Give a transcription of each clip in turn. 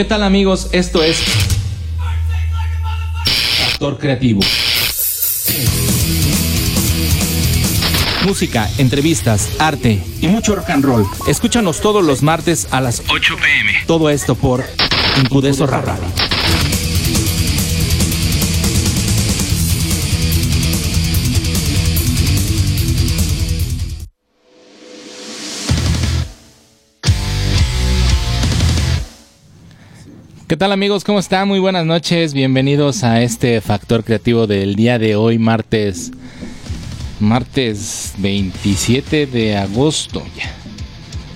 ¿Qué tal amigos? Esto es Factor Creativo. Música, entrevistas, arte y mucho rock and roll. Escúchanos todos los martes a las 8 pm. Todo esto por Incudeso Radio. ¿Qué tal amigos? ¿Cómo están? Muy buenas noches. Bienvenidos a este factor creativo del día de hoy, martes. Martes 27 de agosto.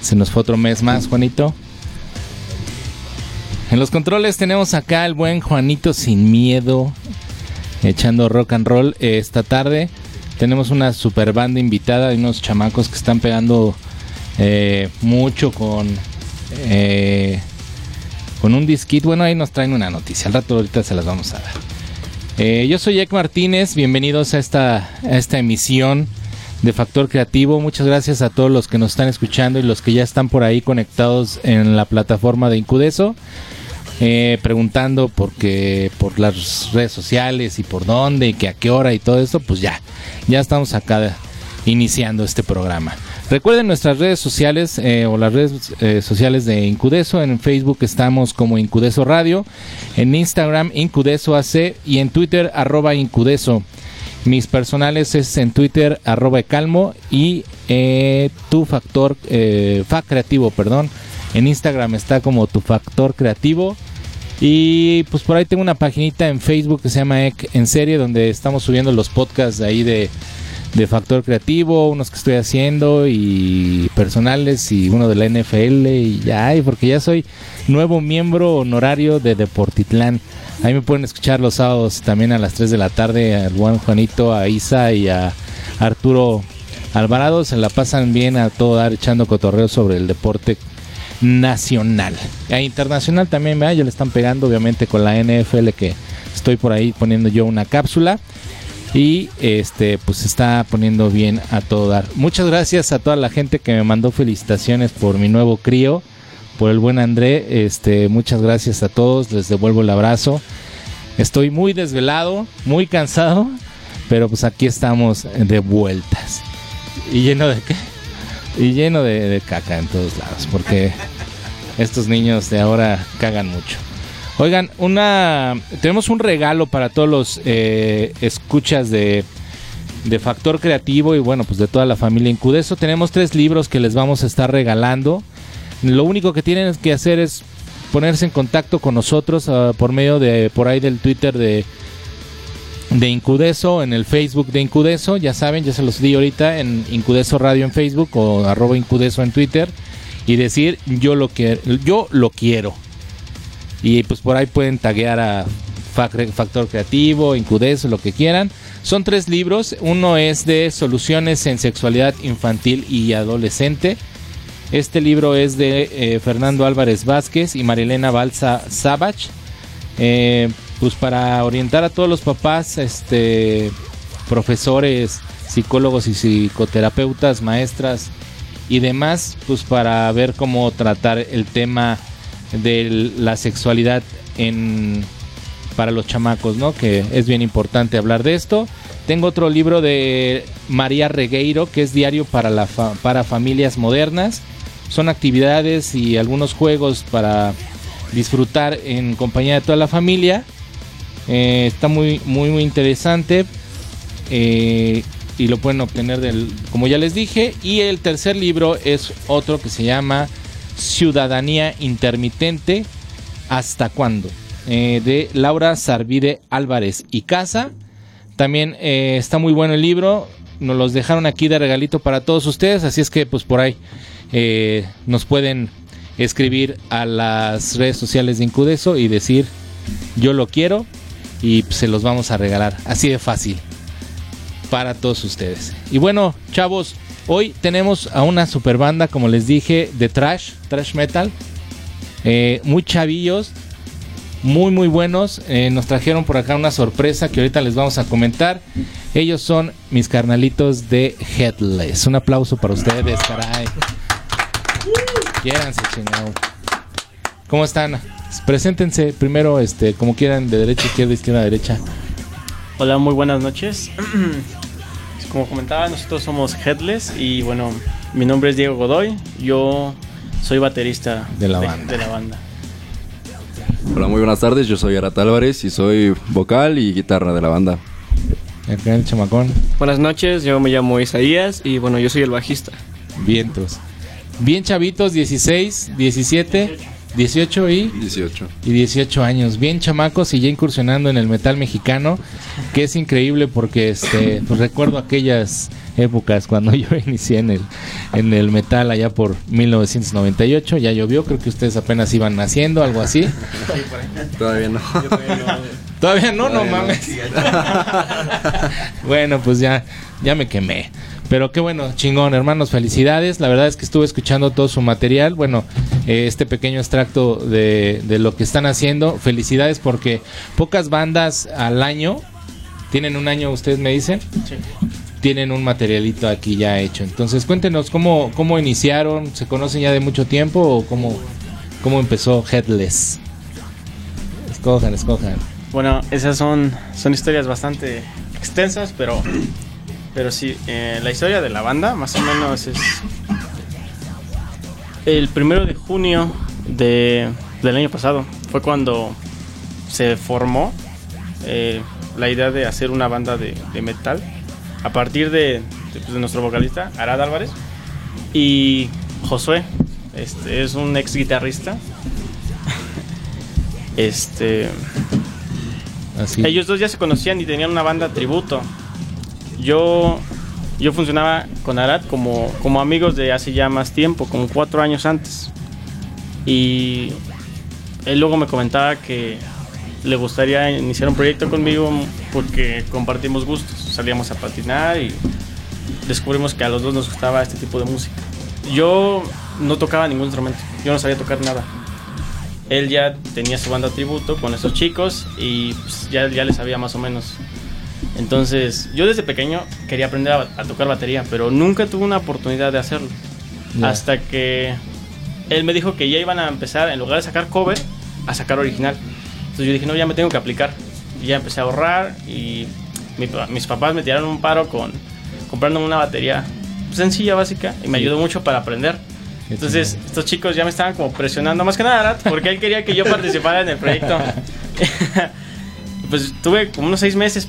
Se nos fue otro mes más, Juanito. En los controles tenemos acá el buen Juanito sin miedo. Echando rock and roll esta tarde. Tenemos una super banda invitada y unos chamacos que están pegando eh, mucho con... Eh, con un disquito. Bueno, ahí nos traen una noticia. Al rato ahorita se las vamos a dar. Eh, yo soy Jack Martínez. Bienvenidos a esta, a esta emisión de Factor Creativo. Muchas gracias a todos los que nos están escuchando y los que ya están por ahí conectados en la plataforma de Incudeso. Eh, preguntando por qué, por las redes sociales y por dónde y que a qué hora y todo eso, pues ya, ya estamos acá iniciando este programa. Recuerden nuestras redes sociales eh, o las redes eh, sociales de Incudeso. En Facebook estamos como Incudeso Radio, en Instagram Incudeso AC y en Twitter arroba Incudeso. Mis personales es en Twitter arroba Calmo y eh, tu factor, fa creativo, perdón. En Instagram está como tu factor creativo. Y pues por ahí tengo una paginita en Facebook que se llama EC en serie, donde estamos subiendo los podcasts de ahí de de factor creativo, unos que estoy haciendo y personales y uno de la NFL y ya, porque ya soy nuevo miembro honorario de Deportitlán. Ahí me pueden escuchar los sábados también a las 3 de la tarde a Juan Juanito, a Isa y a Arturo Alvarado. Se la pasan bien a todo dar echando cotorreo sobre el deporte nacional. A internacional también, ya le están pegando obviamente con la NFL que estoy por ahí poniendo yo una cápsula y este pues está poniendo bien a todo dar. Muchas gracias a toda la gente que me mandó felicitaciones por mi nuevo crío, por el buen André, este muchas gracias a todos, les devuelvo el abrazo. Estoy muy desvelado, muy cansado, pero pues aquí estamos de vueltas. ¿Y lleno de qué? Y lleno de, de caca en todos lados, porque estos niños de ahora cagan mucho. Oigan, una tenemos un regalo para todos los eh, escuchas de, Factor Creativo y bueno, pues de toda la familia Incudeso. Tenemos tres libros que les vamos a estar regalando. Lo único que tienen que hacer es ponerse en contacto con nosotros uh, por medio de por ahí del Twitter de de Incudeso, en el Facebook de Incudeso, ya saben, ya se los di ahorita en Incudeso Radio en Facebook o arroba Incudeso en Twitter y decir yo lo que yo lo quiero y pues por ahí pueden taguear a Factor Creativo, Incudeso, lo que quieran. Son tres libros. Uno es de soluciones en sexualidad infantil y adolescente. Este libro es de eh, Fernando Álvarez Vázquez y Marilena Balsa Savage. Eh, pues para orientar a todos los papás, este, profesores, psicólogos y psicoterapeutas, maestras y demás, pues para ver cómo tratar el tema de la sexualidad en para los chamacos, ¿no? Que es bien importante hablar de esto. Tengo otro libro de María Regueiro, que es Diario para, la para Familias Modernas. Son actividades y algunos juegos para disfrutar en compañía de toda la familia. Eh, está muy, muy, muy interesante. Eh, y lo pueden obtener del, como ya les dije. Y el tercer libro es otro que se llama Ciudadanía Intermitente, ¿hasta cuándo? Eh, de Laura Sarvide Álvarez y Casa. También eh, está muy bueno el libro, nos los dejaron aquí de regalito para todos ustedes, así es que pues por ahí eh, nos pueden escribir a las redes sociales de Incudeso y decir yo lo quiero y se los vamos a regalar, así de fácil para todos ustedes. Y bueno, chavos, Hoy tenemos a una super banda, como les dije, de trash, trash metal. Eh, muy chavillos, muy muy buenos. Eh, nos trajeron por acá una sorpresa que ahorita les vamos a comentar. Ellos son mis carnalitos de Headless. Un aplauso para ustedes, caray. Quiéranse, chingado. ¿Cómo están? Preséntense primero, este, como quieran, de derecha, izquierda, izquierda, derecha. Hola, muy buenas noches. Como comentaba, nosotros somos Headless y bueno, mi nombre es Diego Godoy. Yo soy baterista de la banda. De la banda. Hola, muy buenas tardes. Yo soy Arat Álvarez y soy vocal y guitarra de la banda. El chamacón. Buenas noches, yo me llamo Isaías y bueno, yo soy el bajista. Vientos. Bien chavitos, 16, 17, 18 y 18. Y 18 años, bien chamacos y ya incursionando en el metal mexicano, que es increíble porque este pues recuerdo aquellas épocas cuando yo inicié en el en el metal allá por 1998, ya llovió, creo que ustedes apenas iban naciendo, algo así. Todavía no. Todavía no, no, mames. bueno, pues ya ya me quemé. Pero qué bueno, chingón, hermanos, felicidades. La verdad es que estuve escuchando todo su material. Bueno, eh, este pequeño extracto de, de, lo que están haciendo. Felicidades porque pocas bandas al año, tienen un año, ustedes me dicen, Sí. tienen un materialito aquí ya hecho. Entonces, cuéntenos cómo, cómo iniciaron, ¿se conocen ya de mucho tiempo o cómo, cómo empezó Headless? Escojan, escojan. Bueno, esas son, son historias bastante extensas, pero pero sí, eh, la historia de la banda más o menos es el primero de junio de, del año pasado. Fue cuando se formó eh, la idea de hacer una banda de, de metal a partir de, de, pues, de, nuestro vocalista, Arad Álvarez, y Josué. Este es un ex guitarrista. este. Así. Ellos dos ya se conocían y tenían una banda tributo yo, yo funcionaba con Arad como, como amigos de hace ya más tiempo, como cuatro años antes. Y él luego me comentaba que le gustaría iniciar un proyecto conmigo porque compartimos gustos. Salíamos a patinar y descubrimos que a los dos nos gustaba este tipo de música. Yo no tocaba ningún instrumento, yo no sabía tocar nada. Él ya tenía su banda tributo con esos chicos y pues ya, ya le sabía más o menos entonces, yo desde pequeño quería aprender a, a, tocar batería, pero nunca tuve una oportunidad de hacerlo. Yeah. Hasta que él me dijo que ya iban a empezar, en lugar de sacar cover, a sacar original. Entonces yo dije, no, ya me tengo que aplicar. Y ya empecé a ahorrar y mi, mis papás me tiraron un paro con comprándome una batería sencilla, básica, y me ayudó mucho para aprender. Entonces, estos chicos ya me estaban como presionando, más que nada, porque él quería que yo participara en el proyecto. pues tuve como unos seis meses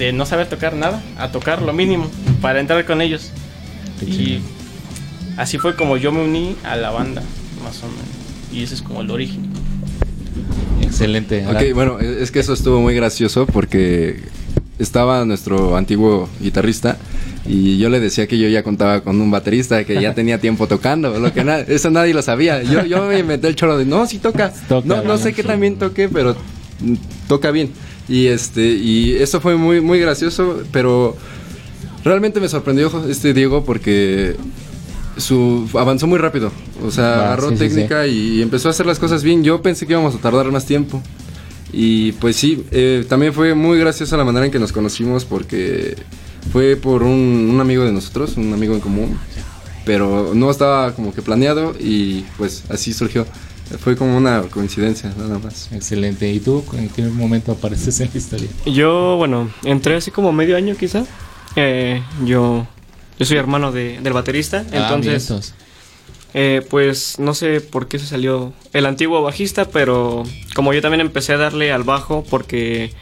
de no saber tocar nada a tocar lo mínimo para entrar con ellos. Y así fue como yo me uní a la banda, más o menos. Y ese es como el origen. Excelente. Ok, bueno, es que eso estuvo muy gracioso porque estaba nuestro antiguo guitarrista y yo le decía que yo ya contaba con un baterista que ya tenía tiempo tocando, lo que na eso nadie lo sabía. Yo, yo me inventé el choro de, no, sí toca. toca no, no sé qué también toque, pero toca bien. Y este y eso fue muy muy gracioso, pero realmente me sorprendió este Diego porque su avanzó muy rápido, o sea, ah, agarró sí, técnica sí, sí. y empezó a hacer las cosas bien. Yo pensé que íbamos a tardar más tiempo. Y pues sí, eh, también fue muy graciosa la manera en que nos conocimos porque fue por un, un amigo de nosotros, un amigo en común, pero no estaba como que planeado y pues así surgió. Fue como una coincidencia, nada más. Excelente. ¿Y tú en qué momento apareces en la historia? Yo, bueno, entré así como medio año quizá. Eh, yo, yo soy hermano de, del baterista, ah, entonces... Eh, pues no sé por qué se salió el antiguo bajista, pero como yo también empecé a darle al bajo porque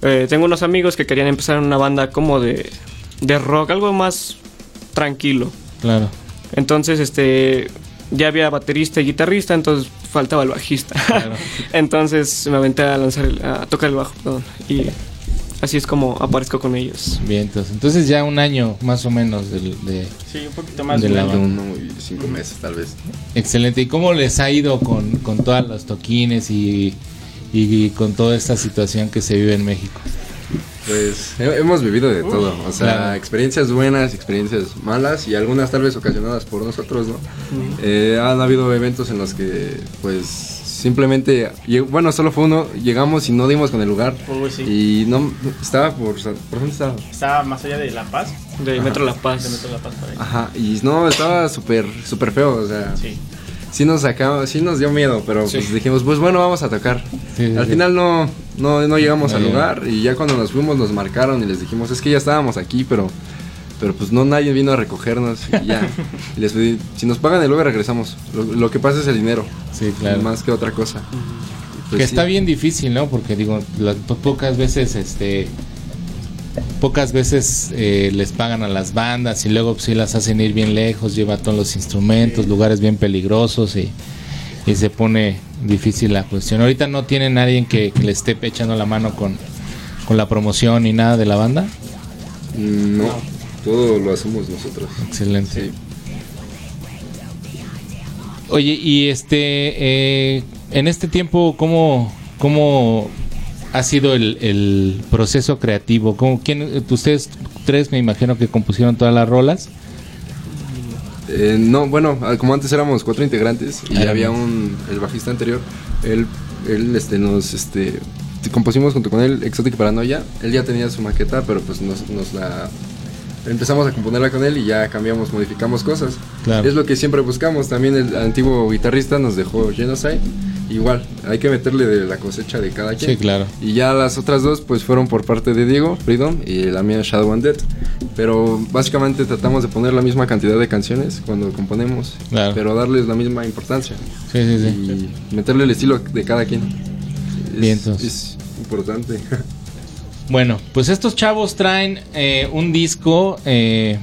eh, tengo unos amigos que querían empezar una banda como de, de rock, algo más tranquilo. Claro. Entonces, este, ya había baterista y guitarrista, entonces faltaba el bajista. Claro. entonces me aventé a lanzar, el, a tocar el bajo, perdón, y así es como aparezco con ellos. Bien, entonces, entonces ya un año más o menos de, de sí, un poquito más de, la de uno y cinco meses tal vez. Excelente. ¿Y cómo les ha ido con, con todos los toquines y, y, con toda esta situación que se vive en México? Pues hemos vivido de todo, o sea, claro. experiencias buenas, experiencias malas y algunas tal vez ocasionadas por nosotros, ¿no? Uh -huh. eh, han habido eventos en los que, pues, simplemente, bueno, solo fue uno, llegamos y no dimos con el lugar. Uy, sí. Y no, estaba por, ¿por dónde estaba? Estaba más allá de La Paz. De Ajá. Metro La Paz. De Metro La Paz, por ahí. Ajá, y no, estaba súper, súper feo, o sea. Sí. Sí nos sacamos, sí nos dio miedo, pero pues dijimos, pues bueno, vamos a tocar. Sí, Al sí. final no, no, no llegamos No al lugar y ya cuando nos fuimos nos marcaron y les dijimos, es que ya estábamos aquí, pero, pero pues no nadie vino a recogernos y ya. y les pedí, si nos pagan el lugar regresamos. Lo, lo que pasa es el dinero, Sí, claro. más que otra cosa. Pues que sí. está bien difícil, ¿no? Porque digo, las po- pocas veces, este, pocas veces eh, les pagan a las bandas y luego pues, sí las hacen ir bien lejos, lleva todos los instrumentos, lugares bien peligrosos y, y se pone difícil la cuestión. Ahorita no tienen nadie que, que le esté echando la mano con, con la promoción ni nada de la banda. No, todo lo hacemos nosotros. Excelente. Sí. Oye, y este, eh, en este tiempo, ¿cómo, cómo ha sido el, el proceso creativo? ¿Cómo, quién, ustedes tres me imagino que compusieron todas las rolas. Eh, no, bueno, ah, como antes éramos cuatro integrantes y Éramos. había un el bajista anterior, él, él este nos este compusimos junto con él Exotic Paranoia, él ya tenía su maqueta, pero pues nos, nos la empezamos a componerla con él y ya cambiamos, modificamos cosas. Claro. Es lo que siempre buscamos. También el antiguo guitarrista nos dejó Genocide. Igual, hay que meterle de la cosecha de cada quien. Sí, claro. Y ya las otras dos pues fueron por parte de Diego, Freedom, y la mía Shadow and Dead. Pero básicamente tratamos de poner la misma cantidad de canciones cuando componemos, Claro. pero darles la misma importancia Sí, sí, sí. y meterle el estilo de cada quien. Es, Vientos. es importante. Bueno, pues estos chavos traen eh, un disco eh,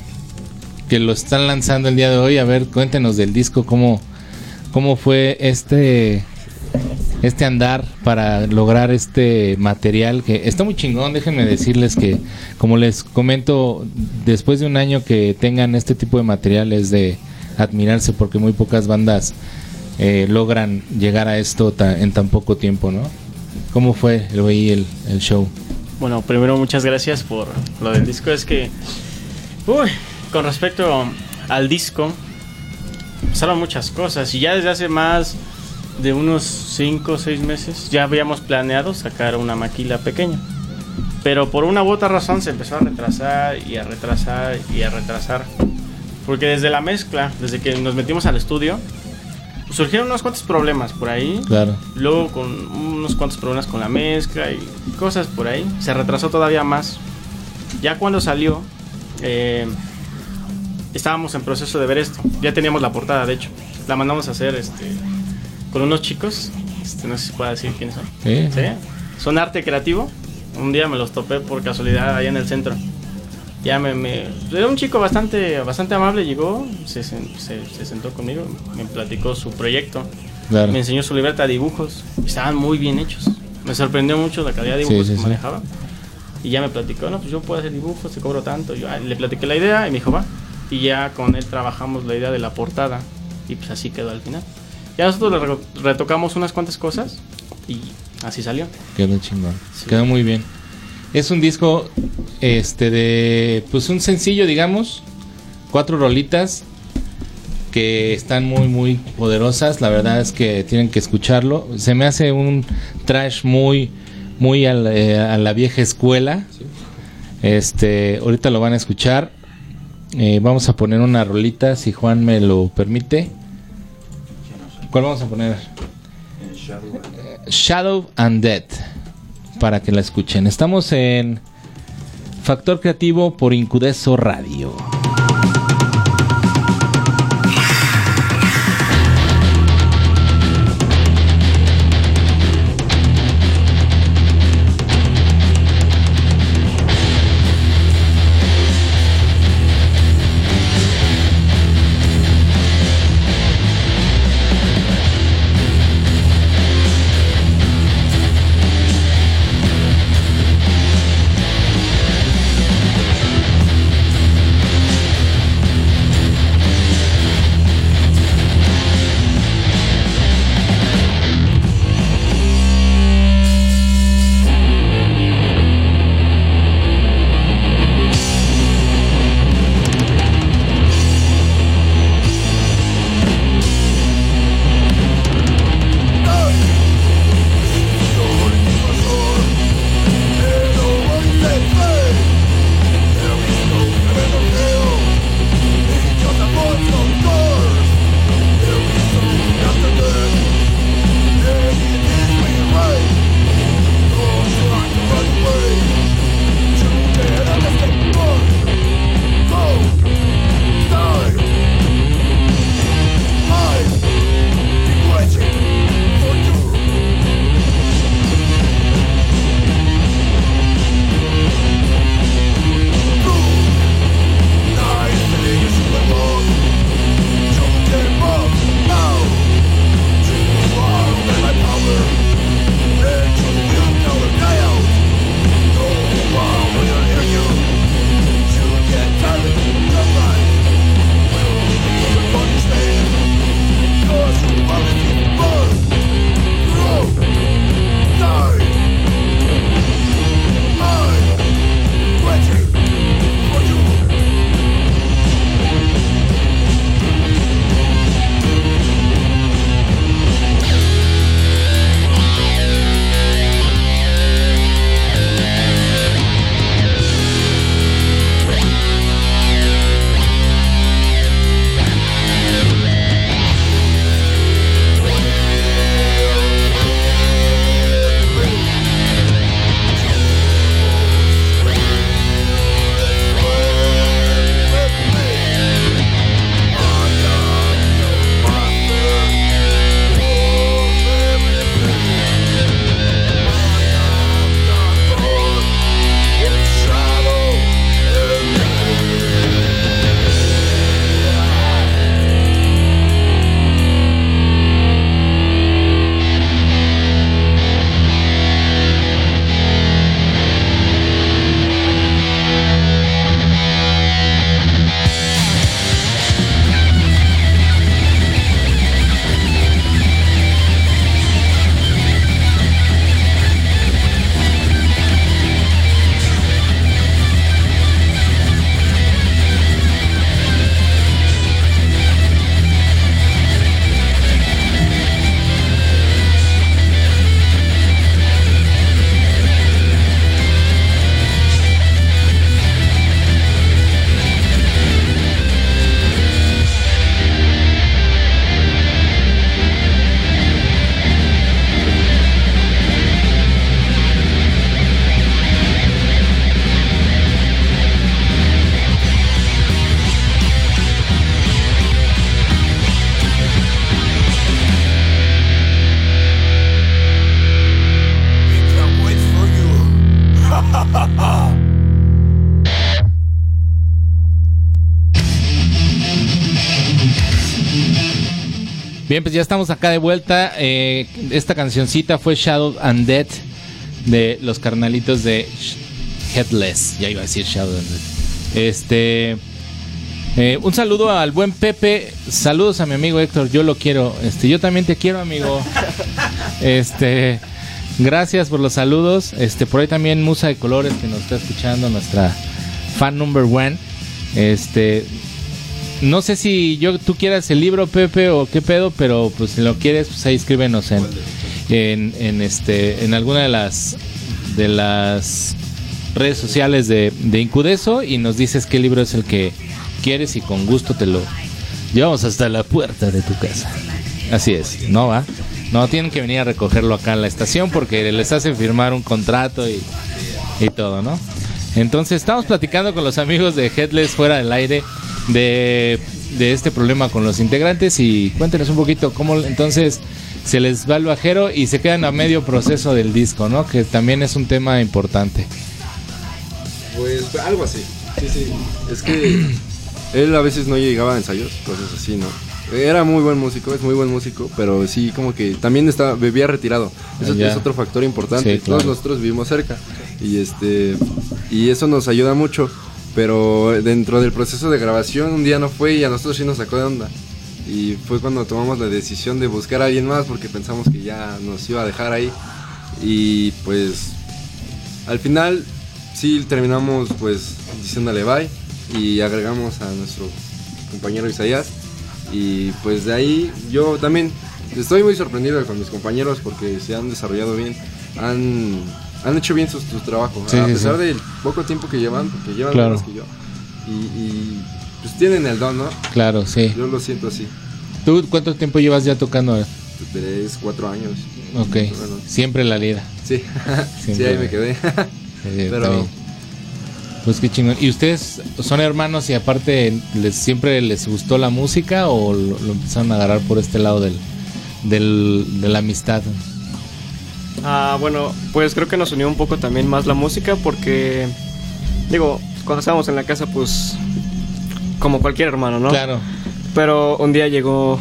que lo están lanzando el día de hoy. A ver, cuéntenos del disco, cómo, cómo fue este este andar para lograr este material que está muy chingón. Déjenme decirles que, como les comento, después de un año que tengan este tipo de material es de admirarse porque muy pocas bandas eh, logran llegar a esto en tan poco tiempo, ¿no? ¿Cómo fue el, el, el show? Bueno, primero muchas gracias por lo del disco. Es que, uy, con respecto al disco, pasaron muchas cosas. Y ya desde hace más de unos 5 o 6 meses ya habíamos planeado sacar una maquila pequeña. Pero por una u otra razón se empezó a retrasar y a retrasar y a retrasar. Porque desde la mezcla, desde que nos metimos al estudio, surgieron unos cuantos problemas por ahí. Claro. Luego con unos cuantos problemas con la mezcla y cosas por ahí. Se retrasó todavía más. Ya cuando salió, eh, estábamos en proceso de ver esto. Ya teníamos la portada, de hecho. La mandamos a hacer este, con unos chicos. Este, no sé si puedo decir quiénes son. Sí. ¿Sí? Son arte creativo. Un día me los topé por casualidad allá en el centro. Ya me, me- Era un chico bastante, bastante amable, llegó, se, sen- se- se sentó conmigo, me platicó su proyecto. Claro. Me enseñó su libreta de dibujos. Estaban muy bien hechos. Me sorprendió mucho la calidad de dibujos Sí, que manejaba. Y ya me platicó, no, pues yo puedo hacer dibujos, te cobro tanto. Yo ah, le platiqué la idea y me dijo, va. Y ya con él trabajamos la idea de la portada. Y pues así quedó al final. Ya nosotros le retocamos unas cuantas cosas y así salió. Quedó chingón. Sí. Quedó muy bien. Es un disco este de pues un sencillo, digamos, cuatro rolitas que están muy muy poderosas, la verdad es que tienen que escucharlo. Se me hace un trash muy muy a la, eh, a la vieja escuela. Este, ahorita lo van a escuchar. Eh, vamos a poner una rolita si Juan me lo permite. ¿Cuál vamos a poner? Shadow and Dead para que la escuchen. Estamos en Factor Creativo por Incudeso Radio. Bien, pues ya estamos acá de vuelta. Eh, esta cancioncita fue Shadow and Dead de los carnalitos de Headless. Ya iba a decir Shadow and Dead. Este. eh, un saludo al buen Pepe. Saludos a mi amigo Héctor. Yo lo quiero. Este, yo también te quiero, amigo. Este. Gracias por los saludos. Este, por ahí también Musa de Colores que nos está escuchando, nuestra fan number one. Este, no sé si yo tú quieras el libro, Pepe, o qué pedo, pero pues si lo quieres, pues ahí escríbenos en, en, en este, en alguna de las de las redes sociales de, de Incudeso y nos dices qué libro es el que quieres y con gusto te lo llevamos hasta la puerta de tu casa. Así es, ¿no va? No, tienen que venir a recogerlo acá en la estación porque les hacen firmar un contrato y, y todo, ¿no? Entonces estamos platicando con los amigos de Headless fuera del aire de, de este problema con los integrantes y cuéntenos un poquito cómo entonces se les va el bajero y se quedan a medio proceso del disco, ¿no? Que también es un tema importante. Pues algo así. Sí, sí. Es que él a veces no llegaba a ensayos, cosas así, ¿no? Era muy buen músico, es muy buen músico, pero sí como que también estaba vivía retirado. Eso Ah, es otro factor importante. Sí, claro. Todos nosotros vivimos cerca y este y eso nos ayuda mucho, pero dentro del proceso de grabación un día no fue y a nosotros sí nos sacó de onda. Y fue cuando tomamos la decisión de buscar a alguien más porque pensamos que ya nos iba a dejar ahí. Y pues al final sí terminamos pues diciéndole bye y agregamos a nuestro compañero Isaías y pues de ahí yo también estoy muy sorprendido con mis compañeros porque se han desarrollado bien, han, han hecho bien su, su trabajo, Sí, a sí, pesar sí. del poco tiempo que llevan, porque llevan Claro. menos que yo. Y, y, pues tienen el don, ¿no? Claro, sí. Yo lo siento así, ¿Tú cuánto tiempo llevas ya tocando? tres, cuatro años. Ok, Bueno. siempre la lira. Sí, sí, ahí me quedé. Pero-. Pues qué chingón. ¿Y ustedes son hermanos y aparte les siempre les gustó la música o lo, lo empezaron a agarrar por este lado del, del de la amistad? Ah, bueno, pues creo que nos unió un poco también más la música porque, digo, cuando estábamos en la casa, pues, como cualquier hermano, ¿no? Claro. Pero un día llegó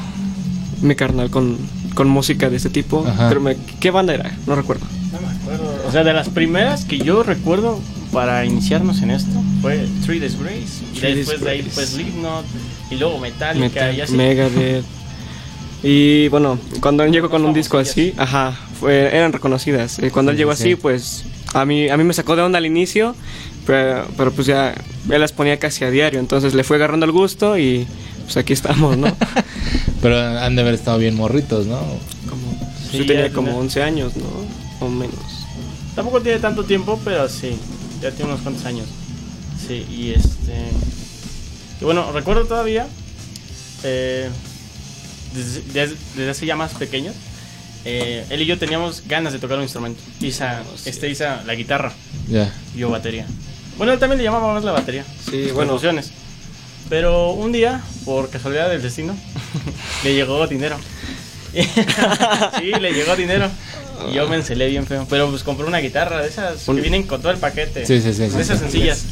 mi carnal con, con música de este tipo. Ajá. Pero me- ¿Qué banda era? No recuerdo. No me acuerdo. O sea, de las primeras que yo recuerdo para iniciarnos en esto fue Three Days Grace. Y Three después de ahí Grace. Slipknot. Y luego Metallica. Metal, y así. Megadeth. Y bueno, cuando él llegó con un disco así, ajá, fue, eran reconocidas. Eh, cuando él Sí, llegó sí, así, sí. pues a mí, a mí me sacó de onda al inicio, pero, pero pues ya él las ponía casi a diario, entonces le fue agarrando el gusto y pues aquí estamos, ¿no? Pero han de haber estado bien morritos, ¿no? Como, Sí, yo tenía como tenía- 11 años, ¿no? O menos. Tampoco tiene tanto tiempo, pero sí. Ya tiene unos cuantos años. Sí, y este. Y bueno, recuerdo todavía. eh, desde, desde- desde hace ya más pequeños. Eh, él y yo teníamos ganas de tocar un instrumento. Isa, este Isa, la guitarra. Ya. y yo batería. Bueno, él también le llamaba más la batería. Sí, bueno. Percusiones. Pero un día, por casualidad del destino, le llegó dinero. sí, le llegó dinero. Y yo me encelé bien feo. Pero pues compré una guitarra de esas Un- que vienen con todo el paquete. Sí, sí, sí, sí, De esas sí. sencillas.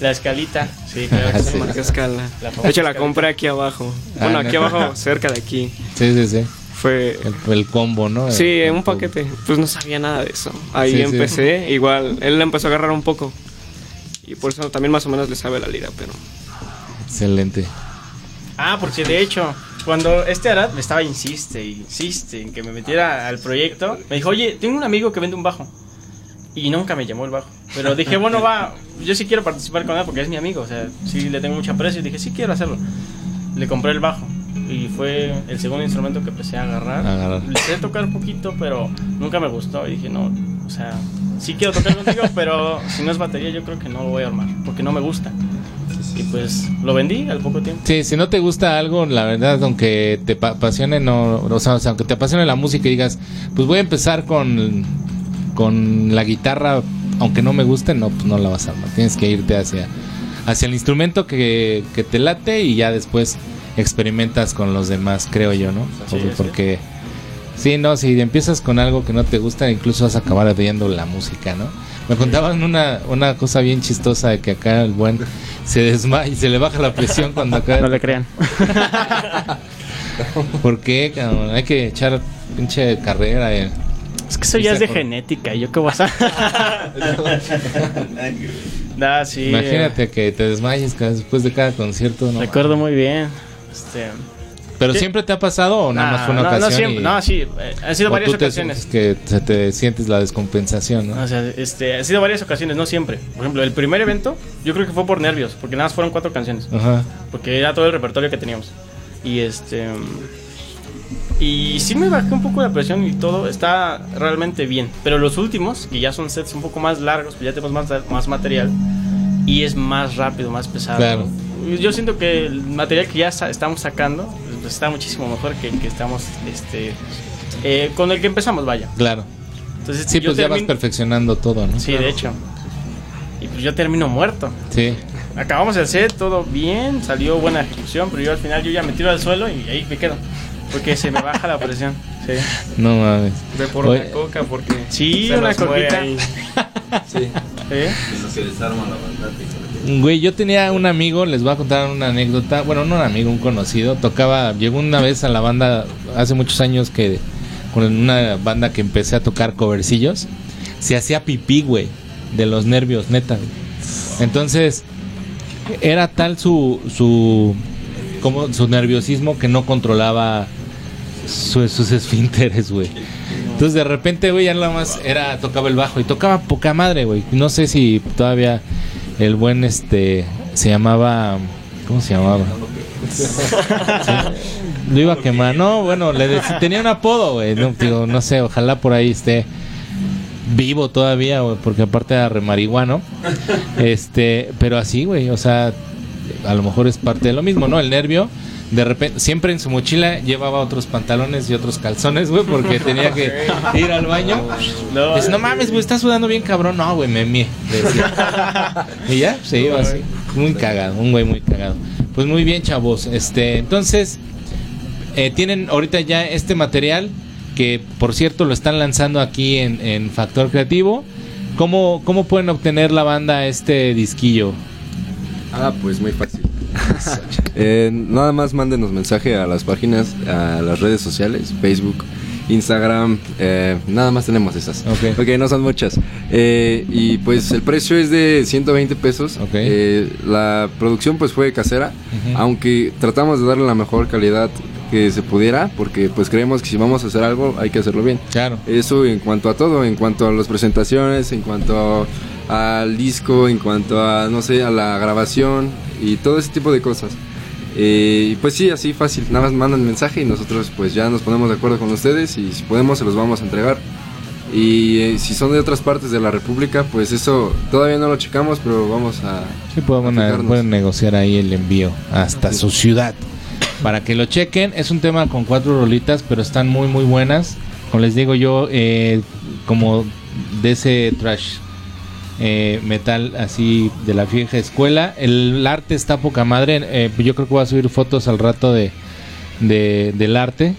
La escalita. Sí, que Sí. escala. La De hecho, la escalita. compré aquí abajo. Bueno, Ah, aquí ¿no? abajo, cerca de aquí. Sí, sí, sí. Fue El, el combo, ¿no? Sí, El- en un paquete. Pues no sabía nada de eso. Ahí Sí, sí. empecé. Igual, él le empezó a agarrar un poco. Y por eso también más o menos le sabe la lira, pero... Excelente. Ah, porque de hecho, cuando este Arad me estaba insiste, insiste en que me metiera al proyecto, me dijo, oye, tengo un amigo que vende un bajo. Y nunca me llamó el bajo. Pero dije, bueno, va, yo sí quiero participar con él porque es mi amigo. O sea, sí le tengo mucho aprecio. Y dije, sí quiero hacerlo. Le compré el bajo. Y fue el segundo instrumento que empecé a agarrar. Agarrar. Le sé tocar poquito, pero nunca me gustó. Y dije, no, o sea, sí quiero tocar contigo, pero si no es batería, yo creo que no lo voy a armar. Porque no me gusta. Y pues lo vendí al poco tiempo. Sí, si no te gusta algo, la verdad, aunque te pa- apasione, no, o sea, o sea, aunque te apasione la música y digas, pues voy a empezar con, con la guitarra, aunque no me guste, no, pues no la vas a armar. Tienes que irte hacia, hacia el instrumento que, que te late y ya después experimentas con los demás, creo yo, ¿no? Sí, porque, porque sí, no, si empiezas con algo que no te gusta, incluso vas a acabar viendo la música, ¿no? Me contaban una, una cosa bien chistosa de que acá el buen se desmaya y se le baja la presión cuando acaba No le crean. ¿Por qué, cabrón? Hay que echar pinche carrera. eh. Es que eso ya es de Por- genética. ¿Yo qué voy a nah, sí. Imagínate que te desmayes después de cada concierto, eh, ¿no? recuerdo muy bien. Este, ¿Pero Sí. siempre te ha pasado o nada más fue una no, ocasión? No, siempre, y- no, sí. eh, han sido o varias tú te ocasiones. sientes que se te sientes la descompensación, ¿no? O sea, este, ha sido varias ocasiones, no siempre. Por ejemplo, el primer evento, yo creo que fue por nervios, porque nada más fueron cuatro canciones. Ajá. Porque era todo el repertorio que teníamos. Y este. Y sí me bajé un poco la presión y todo está realmente bien. Pero los últimos, que ya son sets un poco más largos, pues ya tenemos más, más material. Y es más rápido, más pesado. Claro. Yo siento que el material que ya sa- estamos sacando pues, está muchísimo mejor que el que estamos. Este, eh, con el que empezamos, vaya. Claro. Entonces, Sí, pues ya vas perfeccionando todo, ¿no? Sí, de hecho. Y pues yo termino muerto. Sí. Acabamos el set, todo bien, salió buena ejecución, pero yo al final yo ya me tiro al suelo y ahí me quedo. Porque se me baja la presión. Sí, No mames. Ve por Oye. una coca porque. Sí, se una coquita. ahí. ¿Sí? Güey, yo tenía un amigo, les voy a contar una anécdota. Bueno, no un amigo, un conocido. Tocaba, llegó una vez a la banda hace muchos años que con una banda que empecé a tocar covercillos. Se hacía pipí, güey, de los nervios, neta. güey. Entonces, era tal su su como su nerviosismo que no controlaba su- sus esfínteres, güey. Entonces de repente, güey, ya nada más era tocaba el bajo y tocaba poca madre, güey. No sé si todavía el buen este se llamaba ¿cómo se llamaba? Lo iba a quemar. No, bueno, le dec- tenía un apodo, güey. No, digo, no sé, ojalá por ahí esté vivo todavía, güey, porque aparte era re marihuano. Este, pero así, güey, o sea, a lo mejor es parte de lo mismo, ¿no? El nervio, de repente, siempre en su mochila llevaba otros pantalones y otros calzones, güey, porque tenía que ir al baño. No, Dice, no mames, güey, estás sudando bien cabrón. No, güey, me decía. y ya, se iba así. Muy cagado, un güey muy cagado. Pues muy bien, chavos. Este, entonces, eh, tienen ahorita ya este material que, por cierto, lo están lanzando aquí en, en Factor Creativo. ¿Cómo, ¿Cómo pueden obtener la banda este disquillo? Ah, pues muy fácil. Eh, nada más mándenos mensaje a las páginas, a las redes sociales, Facebook, Instagram, eh, nada más tenemos esas. Ok. Ok, no son muchas. Eh, y pues el precio es de 120 pesos. Ok. Eh, la producción pues fue casera, aunque tratamos de darle la mejor calidad que se pudiera, porque pues creemos que si vamos a hacer algo hay que hacerlo bien. Claro. Eso en cuanto a todo, en cuanto a las presentaciones, en cuanto al disco, en cuanto a, no sé, a la grabación y todo ese tipo de cosas. Eh, pues sí, así fácil, nada más mandan mensaje y nosotros pues ya nos ponemos de acuerdo con ustedes y si podemos se los vamos a entregar. Y eh, si son de otras partes de la República, pues eso todavía no lo checamos, pero vamos a... Sí, podemos a pueden negociar ahí el envío hasta su ciudad. Para que lo chequen, es un tema con cuatro rolitas, pero están muy, muy buenas. Como les digo yo, eh, como de ese trash eh, metal así de la vieja escuela. El arte está poca madre. eh, yo creo que voy a subir fotos al rato de, de- del arte.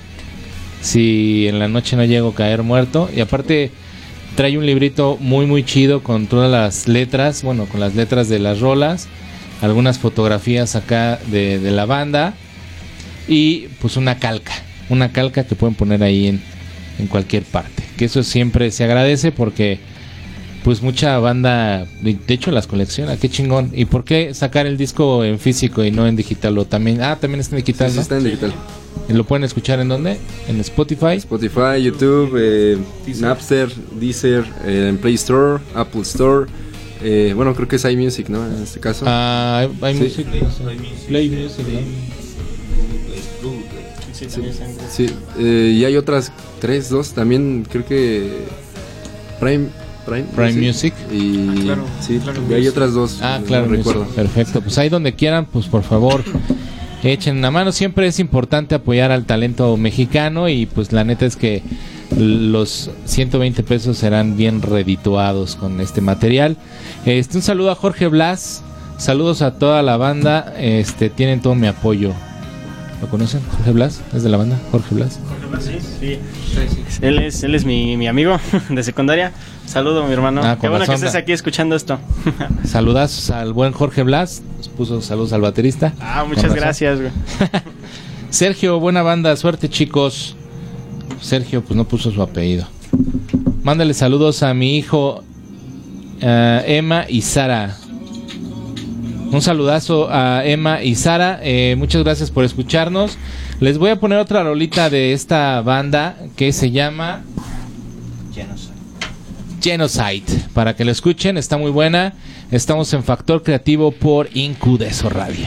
Si en la noche no llego a caer muerto. Y aparte trae un librito muy muy chido con todas las letras. Bueno, con las letras de las rolas. Algunas fotografías acá de, de la banda. Y pues una calca. Una calca que pueden poner ahí en, en cualquier parte. Que eso siempre se agradece porque pues mucha banda, de hecho las colecciona, qué chingón. ¿Y por qué sacar el disco en físico y no en digital? O también, ah, también está en digital, Sí, sí ¿no? está en digital. ¿Y ¿Lo pueden escuchar en dónde? En Spotify. Spotify, YouTube, eh, Napster, Deezer, eh, en Play Store, Apple Store. eh, bueno, creo que es iMusic, ¿no? En este caso. Ah, hay- hay Sí. music, no sé. Play Music. Sí, Sí, eh, y hay otras tres, dos, también creo que Prime, Prime, Prime Music. Y Claro, sí, Claro y hay Music. otras dos. Ah, no claro, recuerdo. Perfecto. Pues ahí donde quieran, pues por favor, echen una mano. Siempre es importante apoyar al talento mexicano y pues la neta es que los 120 pesos serán bien redituados con este material. Este, un saludo a Jorge Blas. Saludos a toda la banda. Este, tienen todo mi apoyo. ¿Lo conocen? Jorge Blas, es de la banda, Jorge Blas. Sí, sí. Él es, él es mi, mi amigo de secundaria. Saludo, mi hermano. Ah, Qué bueno que estés aquí escuchando esto. Saludazos al buen Jorge Blas. Nos puso saludos al baterista. ah, muchas gracias, güey. Sergio, buena banda, suerte chicos. Sergio, pues no puso su apellido. Mándale saludos a mi hijo eh, Emma y Sara. Un saludazo a Emma y Sara. Eh, muchas gracias por escucharnos. Les voy a poner otra rolita de esta banda que se llama Genocide. Para que lo escuchen, está muy buena. Estamos en Factor Creativo por Incudeso Radio.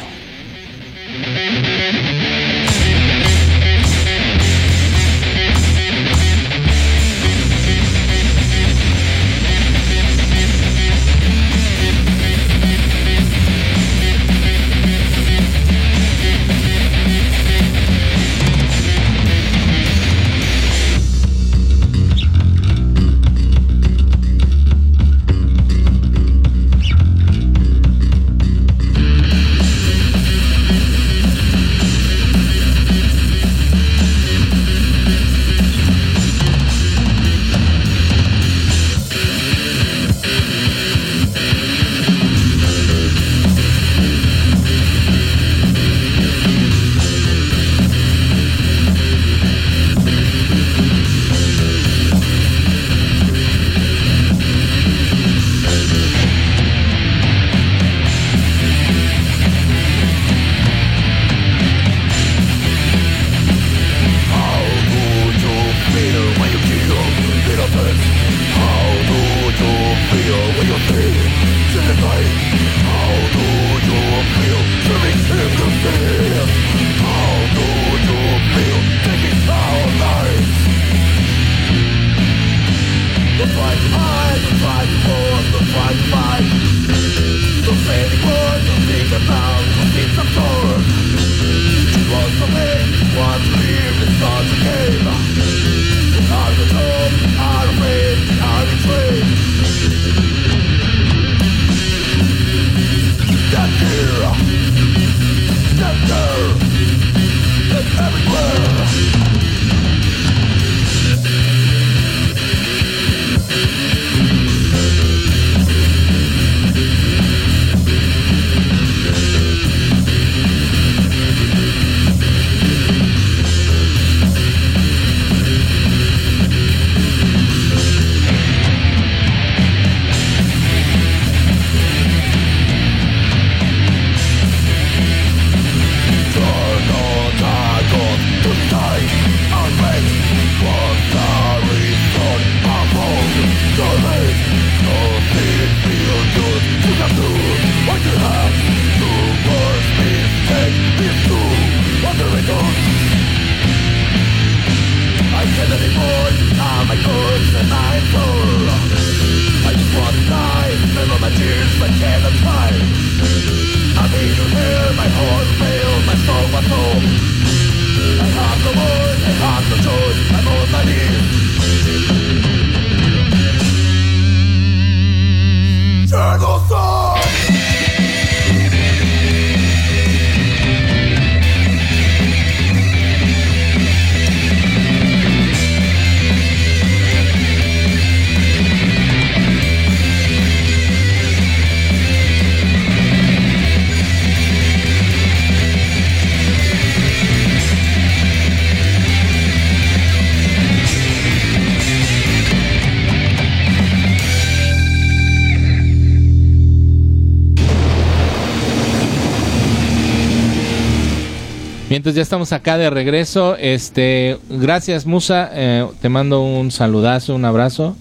Entonces ya estamos acá de regreso. Este, gracias Musa, eh, te mando un saludazo, un abrazo.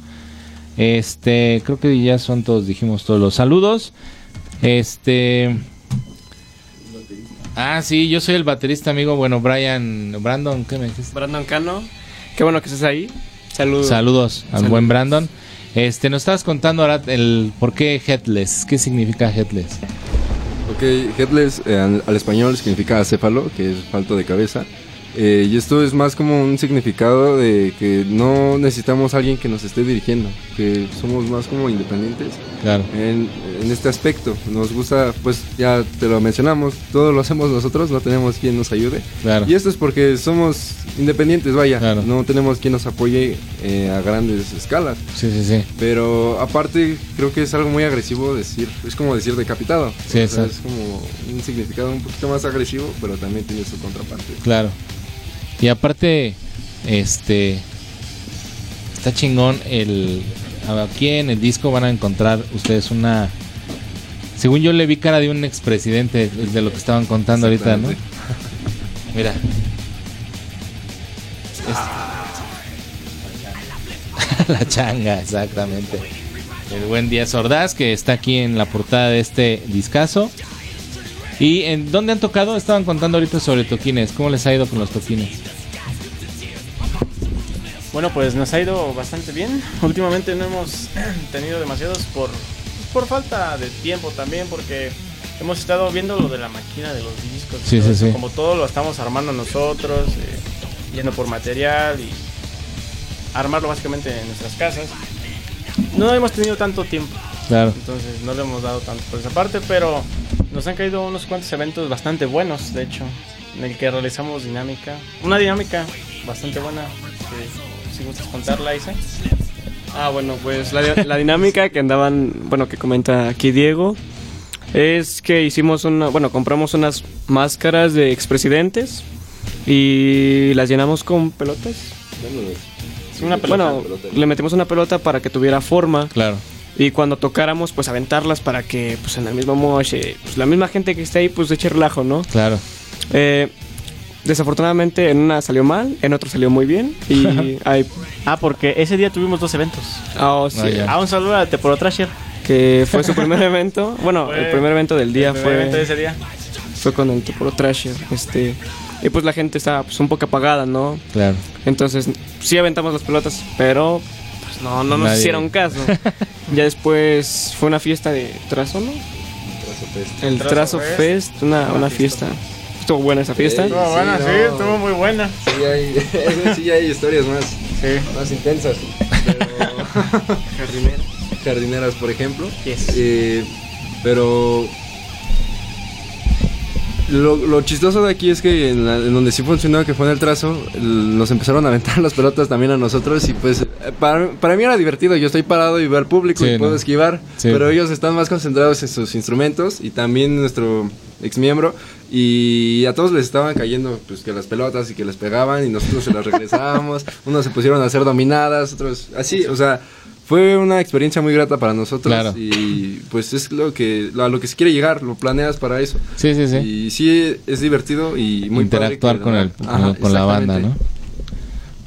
Este, creo que ya son todos, dijimos todos los saludos. Este, ah, sí, yo soy el baterista amigo, bueno, Brian, Brandon, ¿qué me dijiste? Brandon Cano, qué bueno que estés ahí. Saludos. Saludos al buen Brandon. Este, nos estabas contando ahora el por qué Headless, qué significa Headless. Ok, headless eh, al, español significa acéfalo, que es falto de cabeza. Eh, y esto es más como un significado de que no necesitamos alguien que nos esté dirigiendo, que somos más como independientes Claro. en, en este aspecto. Nos gusta, pues ya te lo mencionamos, todo lo hacemos nosotros, no tenemos quien nos ayude. Claro. Y esto es porque somos independientes, vaya, Claro. no tenemos quien nos apoye eh, a grandes escalas. Sí, sí, sí. Pero aparte creo que es algo muy agresivo decir, es como decir decapitado. Sí, O sea, es como un significado un poquito más agresivo, pero también tiene su contraparte. Claro. Y aparte, este. Está chingón el. Aquí en el disco van a encontrar ustedes una. Según yo le vi cara de un expresidente de lo que estaban contando ahorita, ¿no? Mira. Es- la changa, exactamente. El buen Díaz Ordaz que está aquí en la portada de este discazo. ¿Y en dónde han tocado? Estaban contando ahorita sobre toquines. ¿Cómo les ha ido con los toquines? Bueno, pues nos ha ido bastante bien. Últimamente no hemos tenido demasiados por, por falta de tiempo también, porque hemos estado viendo lo de la máquina de los discos. Sí, todo sí, eso. sí. Como todo lo estamos armando nosotros, eh, yendo por material y armarlo básicamente en nuestras casas. No hemos tenido tanto tiempo, Claro. entonces no le hemos dado tanto por esa parte, pero nos han caído unos cuantos eventos bastante buenos, de hecho, en el que realizamos dinámica. Una dinámica bastante buena, que si gustas contarla, Isa. Ah, bueno, pues la, la dinámica que andaban, bueno, que comenta aquí Diego, es que hicimos una, bueno, compramos unas máscaras de expresidentes y las llenamos con pelotas. Una pelota. Bueno, le metimos una pelota para que tuviera forma Claro. y cuando tocáramos, pues aventarlas para que, pues en el mismo mosh, eh, pues la misma gente que esté ahí, pues eche relajo, ¿no? Claro. Eh, desafortunadamente en una salió mal, en otra salió muy bien y hay, Ah, porque ese día tuvimos dos eventos. ah, oh, sí, Ah. Ah, un saludo a Teporo Trasher. que fue su primer evento. Bueno, Fue el primer evento del día El primer evento de fue, ese día. fue con el Toporo Trasher. Este, y pues la gente estaba pues, un poco apagada, ¿no? Claro. Entonces sí aventamos las pelotas, pero pues, no, no nos Nadie- hicieron caso. ya después fue una fiesta de trazo, ¿no? El Trazo Trazo Fest. Fest, una, Una una fiesta. Estuvo buena esa fiesta. Estuvo Sí, buena, no. sí, estuvo muy buena. Sí hay, sí hay historias más, Sí. más intensas. Pero... Jardineras, por ejemplo. Yes. Eh, pero lo, lo chistoso de aquí es que en, la- en donde sí funcionó, que fue en el trazo, el- nos empezaron a aventar las pelotas también a nosotros y pues eh, para, para mí era divertido, yo estoy parado y veo al público Sí, y puedo no. esquivar, Sí. pero ellos están más concentrados en sus instrumentos y también nuestro ex miembro y a todos les estaban cayendo pues que las pelotas y que les pegaban y nosotros se las regresábamos, unos se pusieron a hacer dominadas, otros así, o sea, fue una experiencia muy grata para nosotros Claro. y pues es lo que a lo que se quiere llegar, lo planeas para eso. Sí, sí, sí. Y sí es divertido y muy Interactuar con, el, Ajá, con la banda, ¿no?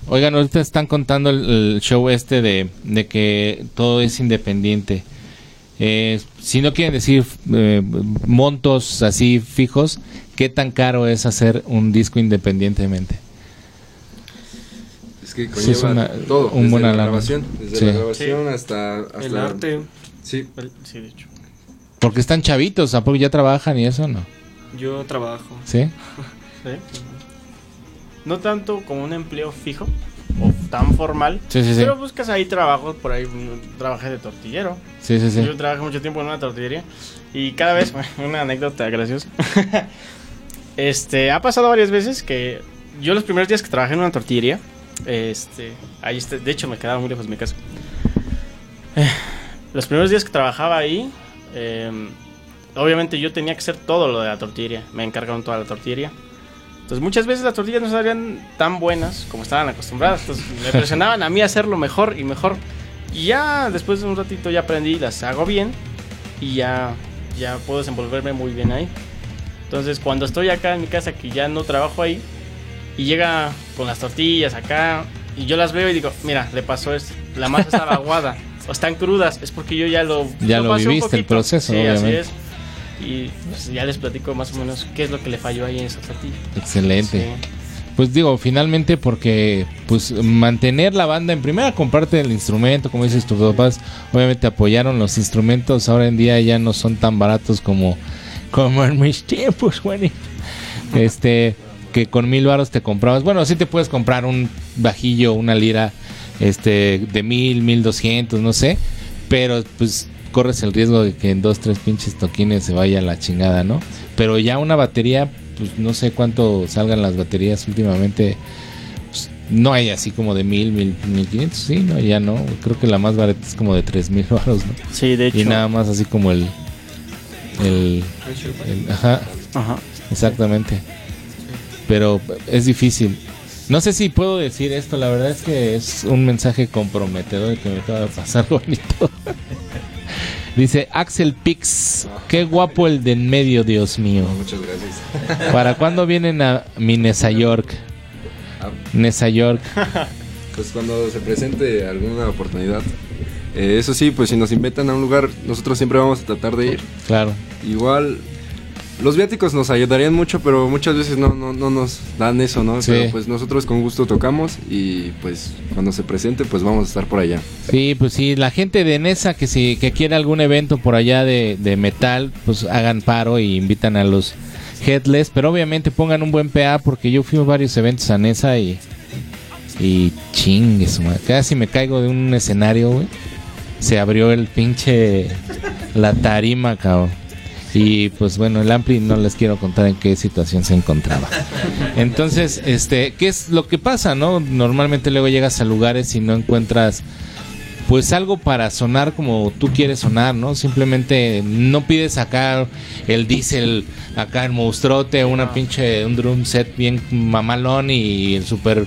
Oigan, ahorita están contando el, el show este de, de que todo es independiente. Eh, si no quieren decir eh, montos así fijos, ¿qué tan caro es hacer un disco independientemente? Es que Sí, es conlleva una- todo, un desde buena la lana. grabación, desde Sí. la grabación hasta, hasta El arte. Sí, Sí, de hecho. Porque están chavitos, ¿a poco ya trabajan y eso no? Yo trabajo. ¿Sí? Sí. No tanto como un empleo fijo o tan formal. Sí, sí. Pero buscas ahí trabajo, por ahí trabajé de tortillero. Sí, sí, sí. Yo trabajé mucho tiempo en una tortillería y cada vez, una anécdota graciosa. este, ha pasado varias veces que yo los primeros días que trabajé en una tortillería, este, ahí está, de hecho me quedaba muy lejos de mi casa. Eh, Los primeros días que trabajaba ahí, eh, obviamente yo tenía que hacer todo lo de la tortillería, me encargaron toda la tortillería. Entonces muchas veces las tortillas no salían tan buenas como estaban acostumbradas. Entonces me presionaban a mí a hacerlo mejor y mejor. Y ya después de un ratito ya aprendí, las hago bien y ya, ya puedo desenvolverme muy bien ahí. Entonces cuando estoy acá en mi casa que ya no trabajo ahí y llega con las tortillas acá y yo las veo y digo, mira, le pasó esto, la masa estaba aguada o están crudas, es porque yo ya lo... Ya lo un viviste, el proceso, Sí, obviamente. así es. Y pues, ya les platico más o menos qué es lo que le falló ahí en esa tortilla. Excelente. Sí. Pues digo, finalmente porque pues mantener la banda en primera comparte el instrumento, como dices tus papás, obviamente apoyaron los instrumentos, ahora en día ya no son tan baratos como como en mis tiempos, güey. Este, que con mil varos te comprabas. Bueno, sí te puedes comprar un bajillo, una lira este de mil, mil doscientos, no sé. Pero pues corres el riesgo de que en dos, tres pinches toquines se vaya a la chingada, ¿no? Pero ya una batería, pues no sé cuánto salgan las baterías últimamente. pues, no hay así como de mil, mil, mil quinientos, sí, no, ya no. Creo que la más barata es como de tres mil varos, ¿no? Sí, de hecho. Y nada más así como el, el, el- ajá, Ajá. exactamente. Pero es difícil. No sé si puedo decir esto, la verdad es que es un mensaje comprometedor que me acaba de pasar bonito. Dice Axel Pix, qué guapo el de en medio, Dios mío. Muchas gracias. ¿Para cuándo vienen a mi Nesa York? Ah, Nesa York. pues cuando se presente alguna oportunidad. Eh, eso sí, pues si nos invitan a un lugar, nosotros siempre vamos a tratar de ir. Claro. Igual, los viáticos nos ayudarían mucho, pero muchas veces no, no, no nos dan eso, ¿no? Sí. Pero pues nosotros con gusto tocamos y pues cuando se presente, pues vamos a estar por allá. Sí, pues sí, la gente de Nesa que si que quiere algún evento por allá de, de metal, pues hagan paro y invitan a los Headless, pero obviamente pongan un buen PA porque yo fui a varios eventos a Nesa y y chingue su madre. casi me caigo de un escenario, güey. Se abrió el pinche la tarima, cabrón. Y pues bueno, el Ampli no les quiero contar en qué situación se encontraba. Entonces, este, ¿qué es lo que pasa, no? Normalmente luego llegas a lugares y no encuentras pues algo para sonar como tú quieres sonar, ¿no? Simplemente no pides acá el diesel, acá el monstruote, una pinche, un drum set bien mamalón y el super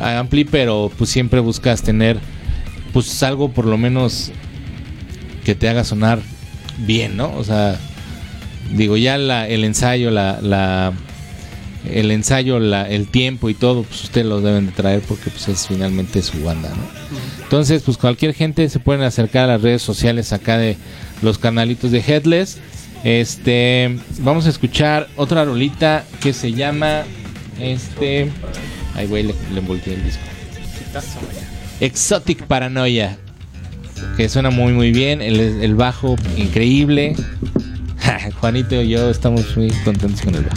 ampli, pero pues siempre buscas tener pues algo por lo menos que te haga sonar bien, ¿no? O sea, digo, ya la, el ensayo, la, el ensayo, la, el tiempo y todo, pues ustedes lo deben de traer porque pues es finalmente su banda, ¿no? Entonces, pues cualquier gente se pueden acercar a las redes sociales acá de los canalitos de Headless. Este, vamos a escuchar otra rolita que se llama este, ay güey, le, le el disco. Exotic Paranoia, que suena muy muy bien, el bajo increíble. Juanito y yo estamos muy contentos con el bajo.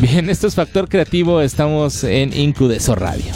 Bien, esto es Factor Creativo, estamos en Incudeso Radio.